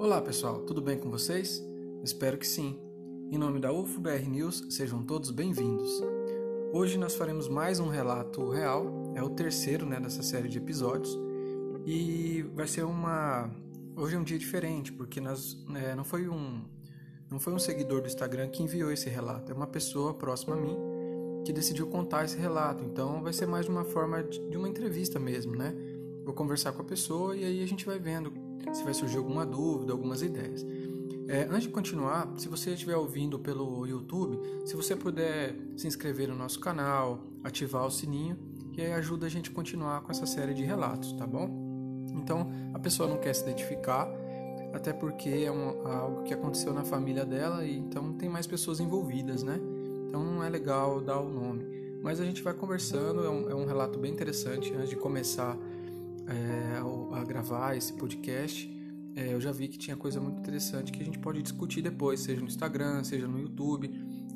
Olá pessoal, tudo bem com vocês? Espero que sim. Em nome da UFBR News, sejam todos bem-vindos. Hoje nós faremos mais um relato real, é o terceiro né, dessa série de episódios, e vai ser uma. Hoje é um dia diferente, porque nós, é, não, foi um, não foi um seguidor do Instagram que enviou esse relato, é uma pessoa próxima a mim que decidiu contar esse relato, então vai ser mais uma forma de uma entrevista mesmo, né? Vou conversar com a pessoa e aí a gente vai vendo se vai surgir alguma dúvida, algumas ideias. É, antes de continuar, se você estiver ouvindo pelo YouTube, se você puder se inscrever no nosso canal, ativar o sininho, que aí ajuda a gente a continuar com essa série de relatos, tá bom? Então, a pessoa não quer se identificar, até porque é um, algo que aconteceu na família dela e então tem mais pessoas envolvidas, né? Então não é legal dar o nome. Mas a gente vai conversando, é um, é um relato bem interessante. Antes de começar é, a gravar esse podcast, é, eu já vi que tinha coisa muito interessante que a gente pode discutir depois, seja no Instagram, seja no YouTube.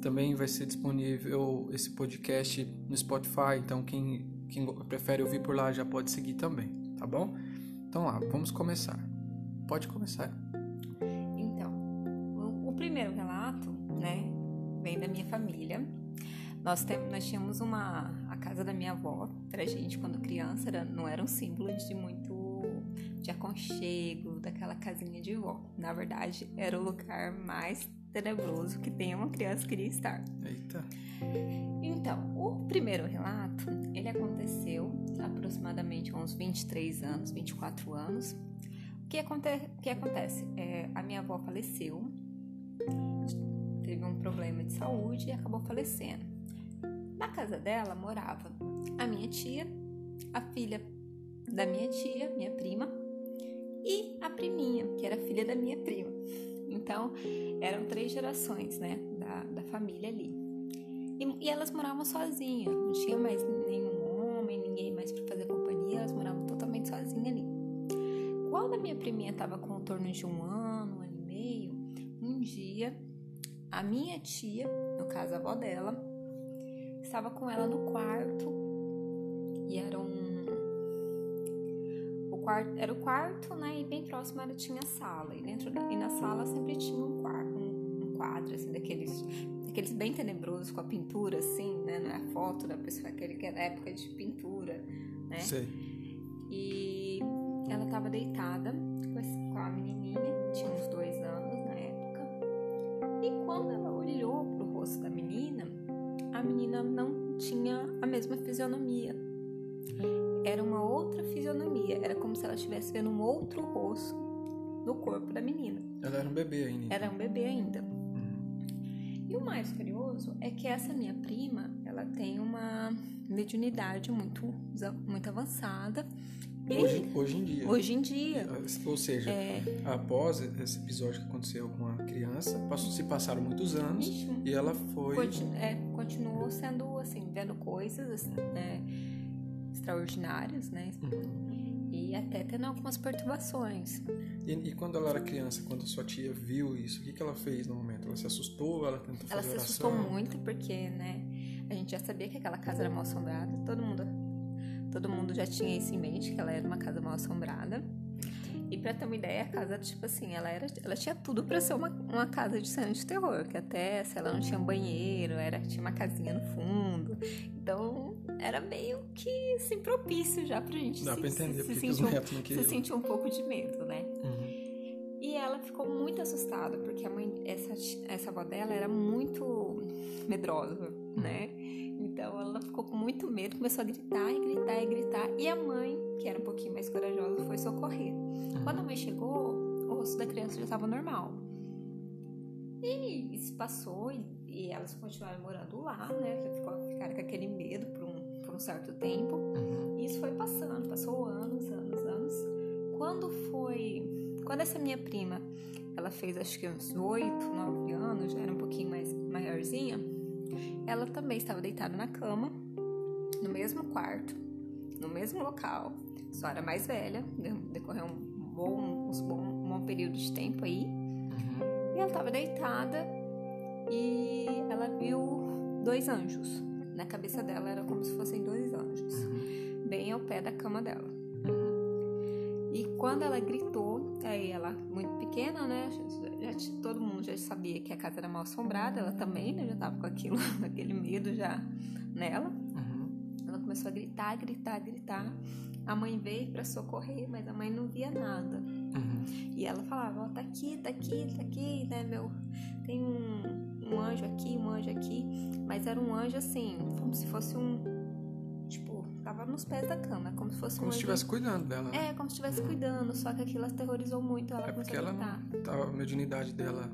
Também vai ser disponível esse podcast no Spotify, então quem, quem prefere ouvir por lá já pode seguir também, tá bom? Então lá, vamos começar. Pode começar. Então, o, primeiro relato, né, vem da minha família. Nós, tem, nós tínhamos uma casa da minha avó, pra gente, quando criança, era, não era um símbolo de muito de aconchego, daquela casinha de vó. Na verdade, era o lugar mais tenebroso que tem uma criança queria estar. Eita. Então, o primeiro relato, ele aconteceu aproximadamente há uns 23 anos, 24 anos. O que, aconte que acontece? É, a minha avó faleceu, teve um problema de saúde e acabou falecendo. Na casa dela morava a minha tia, a filha da minha tia, minha prima, e a priminha, que era filha da minha prima. Então, eram três gerações, né, da, da família ali. E, e elas moravam sozinhas, não tinha mais nenhum homem, ninguém mais para fazer companhia, elas moravam totalmente sozinhas ali. Quando a minha priminha estava com torno de um ano, um ano e meio, um dia, a minha tia, no caso a avó dela, estava com ela no quarto e era um o quarto era o quarto, né? E bem próximo ela tinha a sala e dentro da, e na sala sempre tinha um quarto, um, um quadro assim daqueles aqueles bem tenebrosos com a pintura assim, né? Não é a foto da pessoa aquele que é da época de pintura, né? Sei. E ela estava deitada com a menininha, tinha uns dois anos na época. E quando ela menina não tinha a mesma fisionomia. Era uma outra fisionomia. Era como se ela estivesse vendo um outro rosto no corpo da menina. Ela era um bebê ainda. Era um bebê ainda. E o mais curioso é que essa minha prima, ela tem uma mediunidade muito, muito avançada. Hoje, hoje em dia. Hoje em dia. Ou seja, é... após esse episódio que aconteceu com a criança, passou, se passaram muitos anos Ixi, e ela foi. Continu, é, continuou sendo assim, vendo coisas assim, né, extraordinárias, né? Uhum. E até tendo algumas perturbações. E, e, quando ela era criança, quando sua tia viu isso, o que, que ela fez no momento? Ela se assustou? Ela tentou ela fazer Ela se assustou muito porque, né? A gente já sabia que aquela casa era mal assombrada. Todo mundo Todo mundo já tinha isso em mente, que ela era uma casa mal assombrada. E pra ter uma ideia, a casa, tipo assim, ela, era, ela tinha tudo para ser uma, uma casa de cena de terror, que até se ela não tinha um banheiro, era, tinha uma casinha no fundo. Então, era meio que assim, propício já pra gente Dá se, pra entender se, se, sentir, um, se sentir um pouco de medo, né? Uhum. E ela ficou muito assustada, porque a mãe, essa, essa avó dela era muito medrosa, uhum. né? Então ela ficou com muito medo, começou a gritar e gritar e gritar. E a mãe, que era um pouquinho mais corajosa, foi socorrer. Quando a mãe chegou, o rosto da criança já estava normal. E isso passou e, e, elas continuaram morando lá, né? Ficou, ficaram com aquele medo por um, por um certo tempo. E isso foi passando, passou anos, anos, anos. Quando foi. Quando essa minha prima, ela fez acho que uns 8, 9 anos, já era um pouquinho mais maiorzinha ela também estava deitada na cama, no mesmo quarto, no mesmo local, só era mais velha, decorreu um bom, um bom, um bom período de tempo aí. Uhum. E ela estava deitada e ela viu dois anjos. Na cabeça dela era como se fossem dois anjos, uhum. bem ao pé da cama dela. Uhum. E Quando ela gritou, aí ela, muito pequena, né? Já, já, todo mundo já sabia que a casa era mal assombrada, ela também, né? Já tava com aquilo, aquele medo já nela. Uhum. Ela começou a gritar, gritar, gritar. A mãe veio para socorrer, mas a mãe não via nada. Uhum. E ela falava, ó, oh, tá aqui, tá aqui, tá aqui, né, meu? Tem um, um anjo aqui, um anjo aqui. Mas era um anjo assim, como se fosse um tava nos pés da cama, como se fosse como um se estivesse cuidando dela. É, como se estivesse cuidando, só que aquilo aterrorizou muito ela. É porque ela tava, a mediunidade dela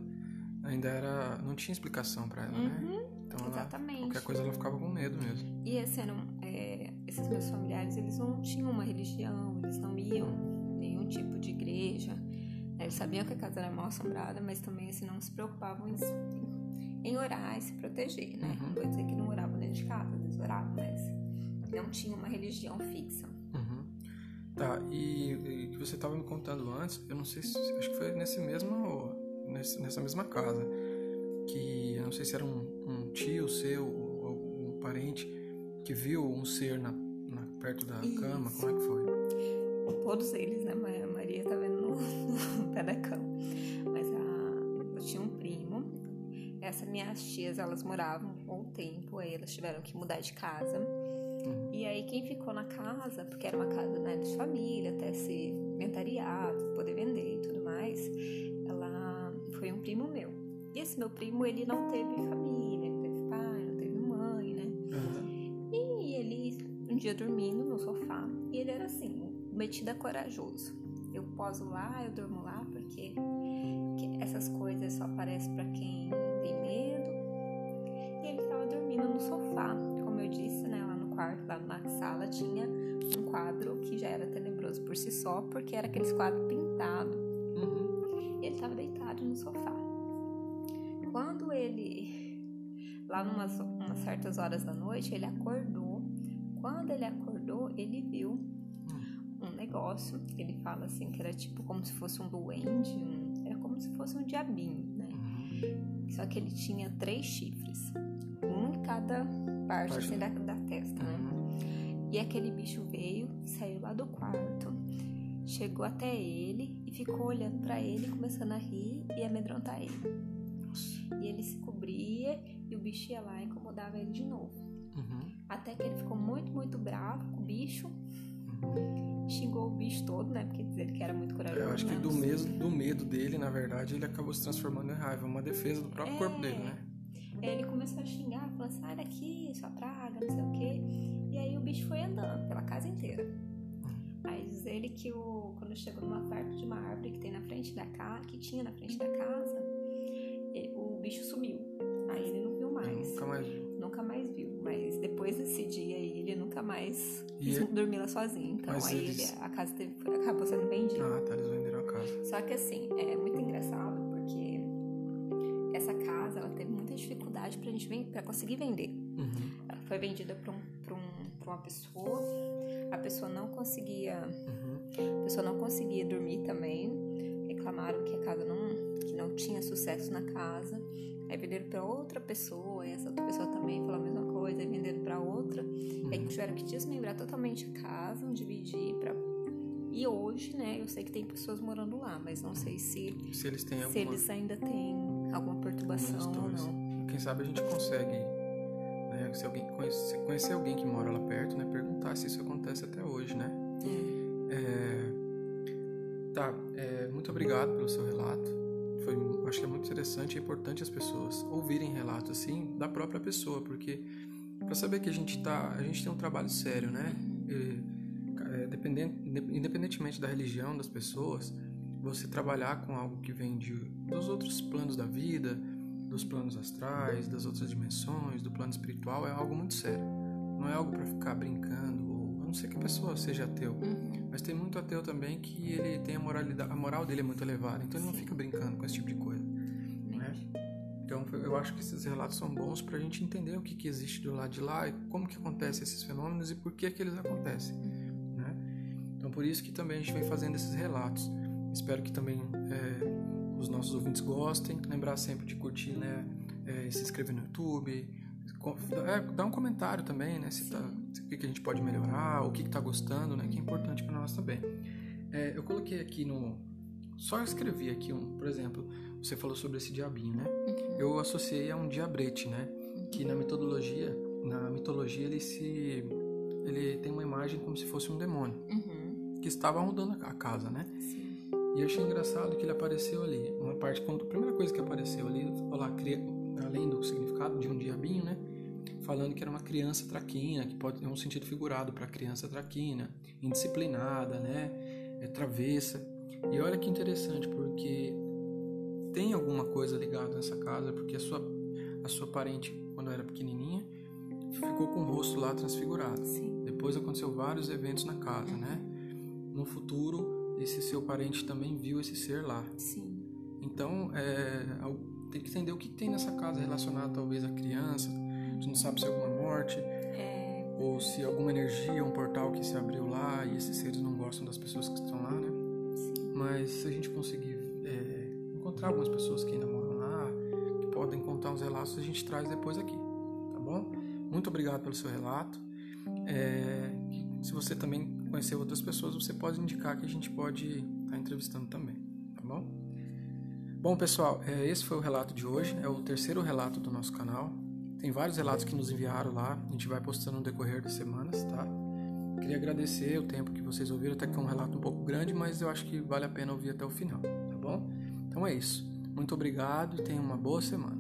ainda era, não tinha explicação para ela, né? uhum, né? Então exatamente. Ela, qualquer coisa ela ficava com medo mesmo. E esse eram, é, esses meus familiares, eles não tinham uma religião, eles não iam nenhum tipo de igreja. Né? Eles sabiam que a casa era mal assombrada, mas também assim não se preocupavam em, em orar e se proteger, né? Uhum. Não vou dizer que não oravam dentro de casa, eles oravam, mas não tinha uma religião fixa. Uhum. Tá, e, que você estava me contando antes, eu não sei se, acho que foi nesse mesmo, nessa mesma casa, que eu não sei se era um, um tio seu ou algum parente que viu um ser na, na perto da Isso. cama, como é que foi? Todos eles, né? A Maria tá vendo no, no pé da cama. Mas a, eu tinha um primo, essas minhas tias, elas moravam um tempo, aí elas tiveram que mudar de casa. E aí quem ficou na casa, porque era uma casa né, de família, até ser inventariado, poder vender e tudo mais, ela foi um primo meu. E esse meu primo, ele não teve família, não teve pai, não teve mãe, né? Uhum. E ele, um dia dormindo no sofá, e ele era assim, metida corajoso. Eu poso lá, eu durmo lá, porque essas coisas só aparecem para quem quarto, lá na sala, tinha um quadro que já era tenebroso por si só, porque era aqueles quadros pintados. Uhum. E ele estava deitado no sofá. Quando ele, lá numas umas certas horas da noite, ele acordou. Quando ele acordou, ele viu hum. um negócio. Ele fala assim que era tipo como se fosse um duende, um, era como se fosse um diabinho, né? Uhum. Só que ele tinha três chifres, um em cada parte, assim, da, da testa, né? E aquele bicho veio, saiu lá do quarto, chegou até ele e ficou olhando para ele, começando a rir e amedrontar ele. E ele se cobria e o bicho ia lá e incomodava ele de novo. Uhum. Até que ele ficou muito, muito bravo com o bicho. Uhum. Xingou o bicho todo, né? Porque dizer que era muito corajoso. Eu acho que né? do, medo, do medo dele, na verdade, ele acabou se transformando em raiva, uma defesa do próprio é... corpo dele, né? Ele começou a xingar, falou assim, sai daqui, sua praga, não sei o quê. E aí o bicho foi andando pela casa inteira. Aí diz ele que o, quando chegou numa parte de uma árvore que tem na frente da casa, que tinha na frente da casa, o bicho sumiu. Aí ele não viu mais. Nunca mais viu. Nunca mais viu. Mas depois desse dia aí, ele nunca mais dormiu lá sozinho. Então aí eles... ele, a casa teve, acabou sendo vendida. Ah, tá, eles venderam a casa. Só que assim, é muito engraçado muita dificuldade pra gente para conseguir vender. Uhum. Ela foi vendida para um, pra um, pra uma pessoa, a pessoa não conseguia, uhum. a pessoa não conseguia dormir também. Reclamaram que a casa não, que não tinha sucesso na casa. Aí venderam para outra pessoa, e essa outra pessoa também falou a mesma coisa, aí venderam para outra. Uhum. Aí tiveram que desmembrar totalmente a casa, dividir para e hoje, né, eu sei que tem pessoas morando lá, mas não sei se se eles têm alguma... se eles ainda têm alguma perturbação ou não. Quem sabe a gente consegue, né, se alguém conhece, conhecer alguém que mora lá perto, né, perguntar se isso acontece até hoje, né? É. É... Tá, é, muito obrigado pelo seu relato. Foi, acho que é muito interessante e importante as pessoas ouvirem relatos assim da própria pessoa, porque para saber que a gente tá, a gente tem um trabalho sério, né? E, independentemente da religião das pessoas, você trabalhar com algo que vem de, dos outros planos da vida, dos planos astrais, das outras dimensões, do plano espiritual, é algo muito sério. Não é algo para ficar brincando, ou a não ser que a pessoa seja ateu. Uhum. Mas tem muito ateu também que ele tem a moralidade, a moral dele é muito elevada, então ele não fica brincando com esse tipo de coisa. Né? Então eu acho que esses relatos são bons para a gente entender o que, que existe do lado de lá e como que acontecem esses fenômenos e por que que eles acontecem. Então por isso que também a gente vem fazendo esses relatos. Espero que também é, os nossos ouvintes gostem. Lembrar sempre de curtir, né? É, se inscrever no YouTube. É, dar um comentário também, né? Se tá, o que, que a gente pode melhorar, o que está gostando, né? Que é importante para nós também. É, eu coloquei aqui no. Só escrevi aqui um, por exemplo, você falou sobre esse diabinho, né? Uhum. Eu associei a um diabrete, né? Uhum. Que na mitologia, na mitologia ele se ele tem uma imagem como se fosse um demônio uhum. que estava rondando a casa, né? Sim. E eu achei engraçado que ele apareceu ali. Uma parte, quando a primeira coisa que apareceu ali, lá, além do significado de um diabinho, né? Falando que era uma criança traquina, que pode ter um sentido figurado para criança traquina, indisciplinada, né? É travessa. E olha que interessante, porque tem alguma coisa ligada nessa casa, porque a sua, a sua parente, quando era pequenininha, ficou com o rosto lá transfigurado. Sim. Depois aconteceu vários eventos na casa, né? No futuro, esse seu parente também viu esse ser lá. Sim. Então, é, tem que entender o que tem nessa casa relacionado talvez à criança. A gente não sabe se é alguma morte, é... ou se alguma energia, um portal que se abriu lá e esses seres não gostam das pessoas que estão lá, né? Sim. Mas se a gente conseguir é, encontrar algumas pessoas que ainda moram lá, que podem contar os relatos, a gente traz depois aqui, tá bom? Muito obrigado pelo seu relato. É, se você também conhecer outras pessoas, você pode indicar que a gente pode estar tá entrevistando também, tá bom? Bom, pessoal, é, esse foi o relato de hoje. É o terceiro relato do nosso canal. Tem vários relatos que nos enviaram lá. A gente vai postando no decorrer das semanas, tá? Queria agradecer o tempo que vocês ouviram, até que é um relato um pouco grande, mas eu acho que vale a pena ouvir até o final, tá bom? Então é isso. Muito obrigado e tenha uma boa semana.